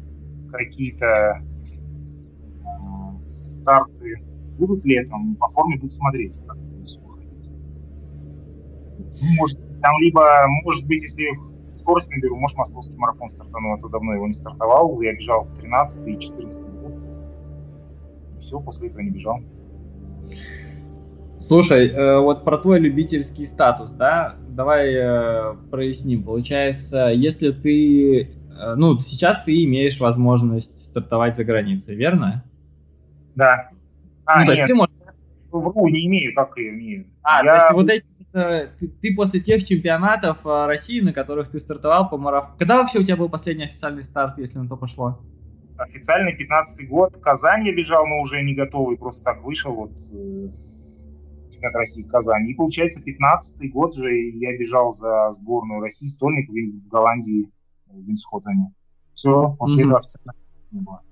какие-то э, старты будут летом, по форме будут смотреть, как все выходить. Может, там либо, может быть, если скорость наберу, может, московский марафон стартану, а то давно его не стартовал, я бежал в 13 и 14 год. И все, после этого не бежал. Слушай, э, вот про твой любительский статус, да, давай э, проясним. Получается, если ты, э, ну, сейчас ты имеешь возможность стартовать за границей, верно? Да. А, ну, то есть ты можешь... Вру, не имею, как я имею. А, я... то есть вот эти, ты, ты после тех чемпионатов России, на которых ты стартовал по марафону... Когда вообще у тебя был последний официальный старт, если на то пошло? Официальный 15 год. Казань я бежал, но уже не готовый, просто так вышел вот чемпионат России в Казани. И получается, 15-й год же я бежал за сборную России стольник в Голландии, в Винсхотене. Все, после mm-hmm. этого официально не было.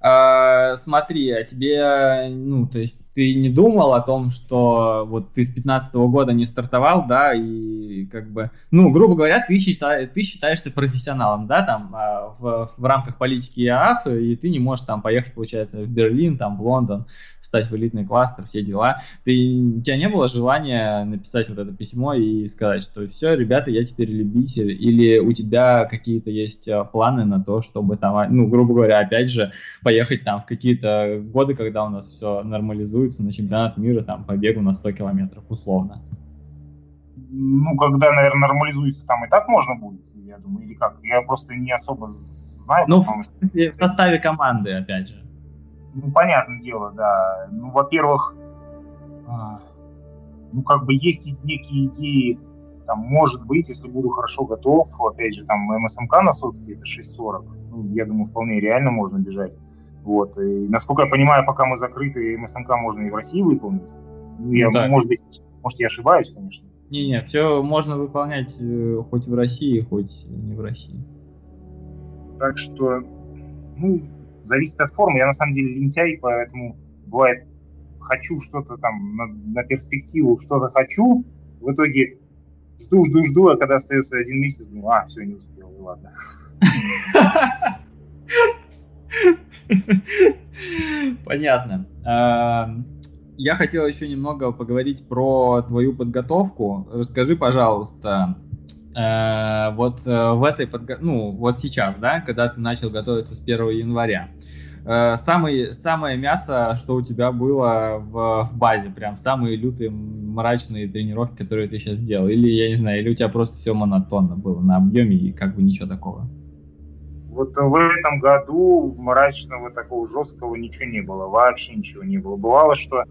А, смотри, а тебе, ну, то есть ты не думал о том, что вот ты с 15 -го года не стартовал, да, и как бы, ну, грубо говоря, ты, считай, ты считаешься профессионалом, да, там, а, в, в рамках политики ИААФ, и ты не можешь там поехать, получается, в Берлин, там, в Лондон, встать в элитный кластер, все дела. Ты, у тебя не было желания написать вот это письмо и сказать, что все, ребята, я теперь любитель, или у тебя какие-то есть а, планы на то, чтобы там, ну, грубо говоря, опять же, поехать там в какие-то годы, когда у нас все нормализуется, на чемпионат мира там по бегу на 100 километров, условно? Ну, когда, наверное, нормализуется, там и так можно будет, я думаю, или как? Я просто не особо знаю. Ну, в, смысле, в составе команды, опять же. Ну, понятное дело, да. Ну, во-первых, а, ну, как бы есть некие идеи, там, может быть, если буду хорошо готов, опять же, там, МСМК на сутки, это 6.40, ну, я думаю, вполне реально можно бежать. Вот. И, насколько я понимаю, пока мы закрыты, МСМК можно и в России выполнить. Ну, я, да. может быть, может, я ошибаюсь, конечно. Не-не, все можно выполнять э, хоть в России, хоть не в России. Так что, ну, зависит от формы. Я на самом деле лентяй, поэтому бывает хочу что-то там на, на перспективу, что-то хочу, в итоге жду, жду, жду, а когда остается один месяц, думаю, а, все, не успел, ну ладно. [laughs] Понятно. А, я хотел еще немного поговорить про твою подготовку. Расскажи, пожалуйста, э, вот э, в этой подготовке, ну, вот сейчас, да, когда ты начал готовиться с 1 января, э, самый, самое мясо, что у тебя было в, в базе, прям самые лютые мрачные тренировки, которые ты сейчас сделал? Или, я не знаю, или у тебя просто все монотонно было на объеме и как бы ничего такого? Вот в этом году мрачного такого жесткого ничего не было, вообще ничего не было. Бывало, что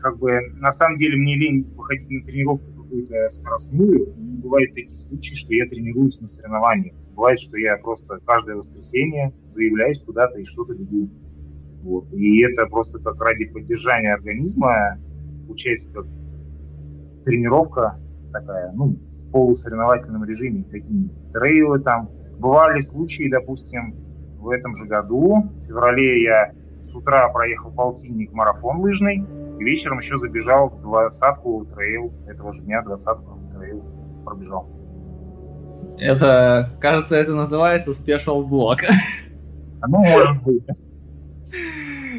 как бы на самом деле мне лень выходить на тренировку какую-то скоростную. Бывают такие случаи, что я тренируюсь на соревнованиях. Бывает, что я просто каждое воскресенье заявляюсь куда-то и что-то бегу. Вот. И это просто как ради поддержания организма, получается, как тренировка такая, ну, в полусоревновательном режиме, какие-нибудь трейлы там, Бывали случаи, допустим, в этом же году, в феврале я с утра проехал полтинник марафон лыжный, и вечером еще забежал двадцатку трейл этого же дня, двадцатку трейл пробежал. Это, кажется, это называется special block. [laughs] Ну, может быть.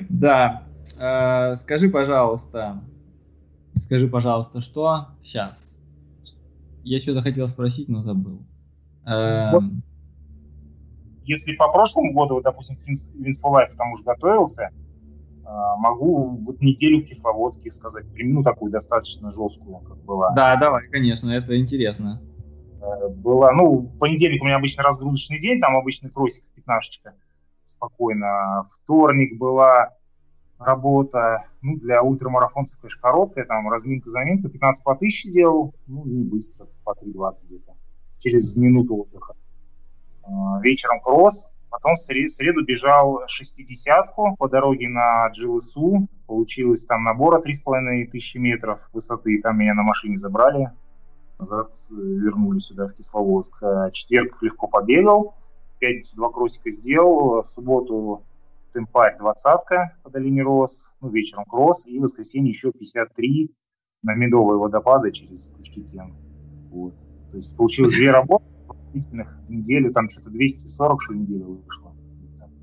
Да. Э, скажи, пожалуйста, скажи, пожалуйста, что сейчас? Я что-то хотел спросить, но забыл. Если по прошлому году, вот, допустим, Wins for Life там уже готовился, а, могу вот неделю в Кисловодске сказать, ну, такую достаточно жесткую, как была. Да, давай, конечно, это интересно. Э, была, ну, в понедельник у меня обычно разгрузочный день, там обычный кроссик, пятнашечка, спокойно. Вторник была работа, ну, для ультрамарафонцев, конечно, короткая, там, разминка-заминка, 15 по 1000 делал, ну, не быстро, по 3.20 где-то, через минуту отдыха. Э, вечером кросс, потом в среду бежал шестидесятку по дороге на Джилысу, получилось там набора 3,5 тысячи метров высоты, там меня на машине забрали, назад э, вернули сюда, в Кисловодск. Э, четверг легко побегал, пятницу два кроссика сделал, в субботу темпарь двадцатка по долине Рос, ну, вечером кросс, и в воскресенье еще 53 на медовые водопады через Кучкитен. Вот. То есть получилось две работы длительных неделю, там что-то 240 что неделю вышло.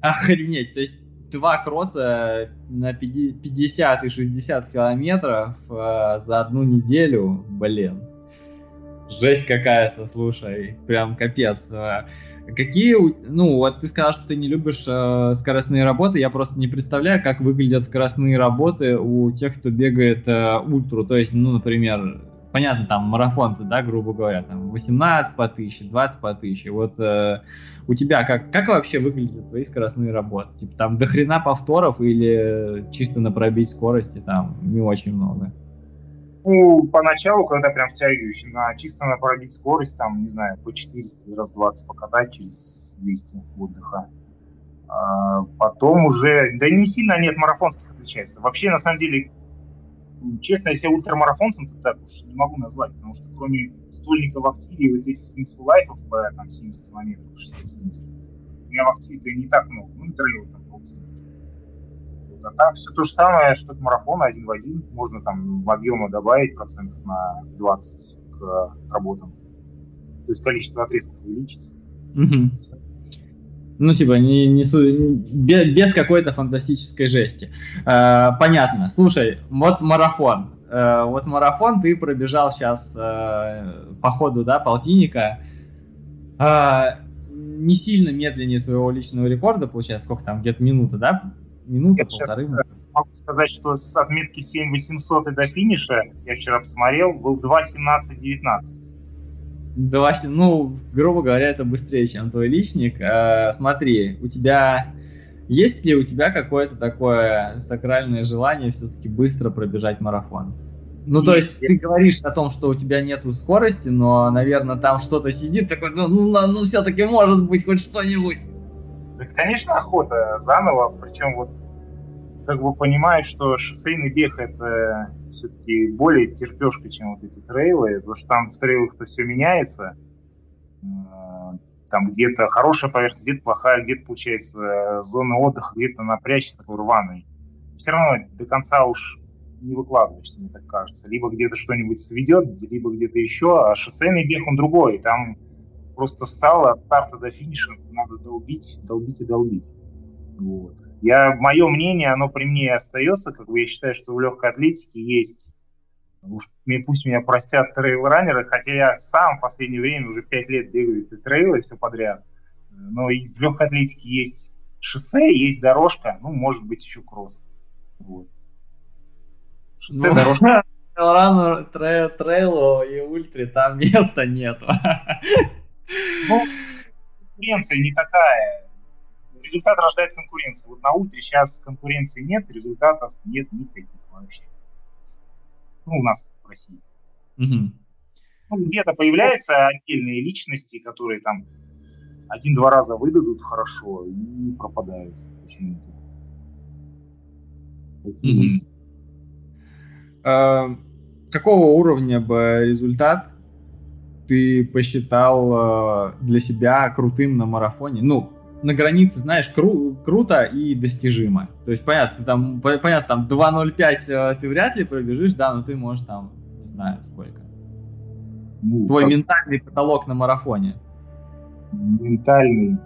Охренеть, то есть два кросса на 50 и 60 километров э, за одну неделю, блин. Жесть какая-то, слушай, прям капец. Э, какие, ну, вот ты сказал, что ты не любишь э, скоростные работы, я просто не представляю, как выглядят скоростные работы у тех, кто бегает э, ультру, то есть, ну, например, понятно, там марафонцы, да, грубо говоря, там 18 по 1000, 20 по 1000. Вот э, у тебя как, как вообще выглядят твои скоростные работы? Типа там до хрена повторов или чисто на пробить скорости там не очень много? Ну, поначалу, когда прям втягивающий, на чисто на пробить скорость, там, не знаю, по 400 раз 20 покатать через 200 отдыха. А потом уже, да не сильно нет марафонских отличается. Вообще, на самом деле, честно, я себя ультрамарафонцем то так уж не могу назвать, потому что кроме стольника в активе и вот этих инсфулайфов по там 70 километров, 60-70, у меня в активе-то не так много, ну и трейл там. Вот, а так все то же самое, что к марафону один в один, можно там объема добавить процентов на 20 к работам. То есть количество отрезков увеличить. Угу. Ну, типа, не, не, без, без какой-то фантастической жести. Э, понятно. Слушай, вот марафон. Э, вот марафон ты пробежал сейчас э, по ходу, да, полтинника. Э, не сильно медленнее своего личного рекорда, получается, сколько там, где-то минута, да? Минута, я полторы. Сейчас, могу сказать, что с отметки 7800 и до финиша, я вчера посмотрел, был 2.17.19. Два, ну, грубо говоря, это быстрее, чем твой личник. Э, смотри, у тебя есть ли у тебя какое-то такое сакральное желание все-таки быстро пробежать марафон? Ну, то есть ты говоришь о том, что у тебя нету скорости, но, наверное, там что-то сидит такое, ну, ну, ну все-таки может быть хоть что-нибудь. Да, конечно, охота заново, причем вот как бы понимаю, что шоссейный бег это все-таки более терпешка, чем вот эти трейлы, потому что там в трейлах-то все меняется. Э, там где-то хорошая поверхность, где-то плохая, где-то получается зона отдыха, где-то напрячься такой рваный. Все равно до конца уж не выкладываешься, мне так кажется. Либо где-то что-нибудь сведет, либо где-то еще. А шоссейный бег, он другой. Там просто стало от старта до финиша надо долбить, долбить и долбить. Вот. Я, мое мнение, оно при мне остается, как бы я считаю, что в легкой атлетике есть, уж, пусть меня простят трейл-раннеры, хотя я сам в последнее время уже пять лет бегаю и трейлы, и все подряд, но и в легкой атлетике есть шоссе, есть дорожка, ну, может быть, еще кросс. Вот. Шоссе, ну, дорожка. [laughs] Рану, трейл, трейлу и ультре там [laughs] места нету. Ну, конкуренция не такая результат рождает конкуренцию. Вот на ультре сейчас конкуренции нет, результатов нет никаких вообще. Ну, у нас в России. Угу. Ну, где-то появляются отдельные личности, которые там один-два раза выдадут хорошо и пропадают почему-то. Угу. А, какого уровня бы результат ты посчитал э, для себя крутым на марафоне? Ну, на границе, знаешь, кру- круто и достижимо. То есть, понятно, там, по- понятно, там 2.05 э, ты вряд ли пробежишь, да, но ты можешь там, не знаю, сколько. Ну, Твой как... ментальный потолок на марафоне. Ментальный,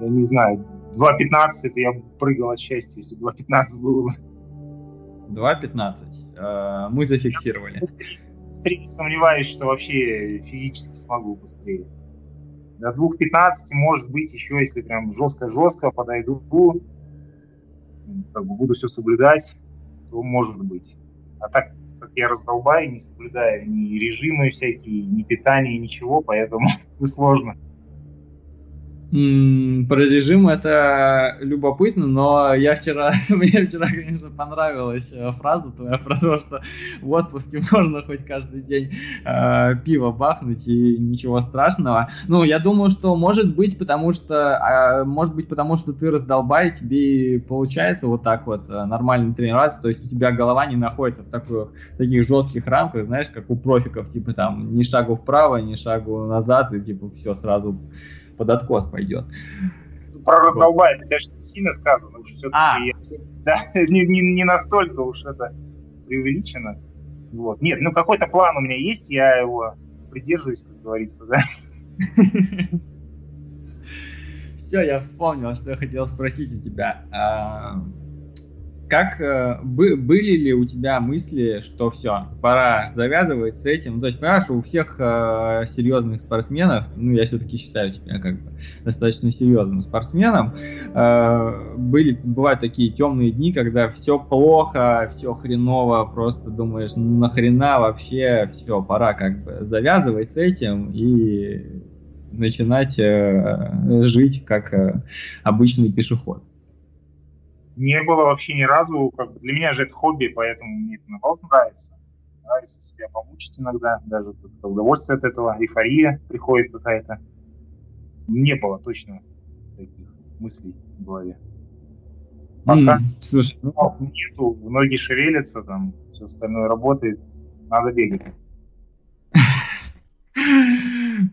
я не знаю, 2.15 это я прыгал от счастья, если 2.15 было бы. 2.15. Э, мы зафиксировали. Сомневаюсь, что вообще физически смогу быстрее. До 2.15 может быть еще, если прям жестко-жестко подойду, как бы буду все соблюдать, то может быть. А так как я раздолбаю, не соблюдаю ни режимы всякие, ни питания, ничего, поэтому [laughs] сложно. Про режим это любопытно, но я вчера, [laughs] мне вчера, конечно, понравилась э, фраза твоя про то, что в отпуске [laughs] можно хоть каждый день э, пиво бахнуть и ничего страшного. Ну, я думаю, что может быть, потому что, э, может быть, потому что ты раздолбай, тебе получается вот так вот э, нормально тренироваться, то есть у тебя голова не находится в таких, таких жестких рамках, знаешь, как у профиков, типа там ни шагу вправо, ни шагу назад, и типа все сразу под откос пойдет. Про раздолбай, это, конечно, сильно сказано. Уж все-таки а. да, [laughs] не, не, не настолько уж это преувеличено. Вот. Нет, ну какой-то план у меня есть, я его придерживаюсь, как говорится, да. [laughs] Все, я вспомнил, что я хотел спросить у тебя. Как э, были ли у тебя мысли, что все, пора завязывать с этим? То есть, понимаешь, у всех э, серьезных спортсменов, ну, я все-таки считаю тебя как бы достаточно серьезным спортсменом, э, были, бывают такие темные дни, когда все плохо, все хреново, просто думаешь, нахрена вообще, все, пора как бы завязывать с этим и начинать э, жить как э, обычный пешеход. Не было вообще ни разу, как бы для меня же это хобби, поэтому мне это наоборот нравится. Нравится себя помучить иногда, даже удовольствие от этого, эйфория приходит какая-то. Не было точно таких мыслей в голове. Пока. Mm, слушай, ну, нету, ноги шевелятся, там все остальное работает, надо бегать.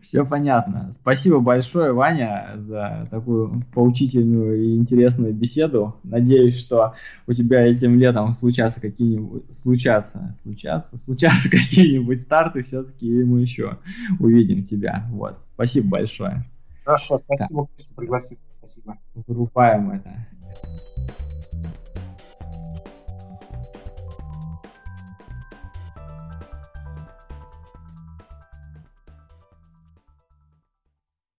[laughs] Все понятно. Спасибо большое, Ваня, за такую поучительную и интересную беседу. Надеюсь, что у тебя этим летом случатся какие-нибудь случатся, случатся, случатся [laughs] какие-нибудь старты, все-таки и мы еще увидим тебя. Вот. Спасибо большое. Хорошо, спасибо, что пригласил. Спасибо. Вырубаем это.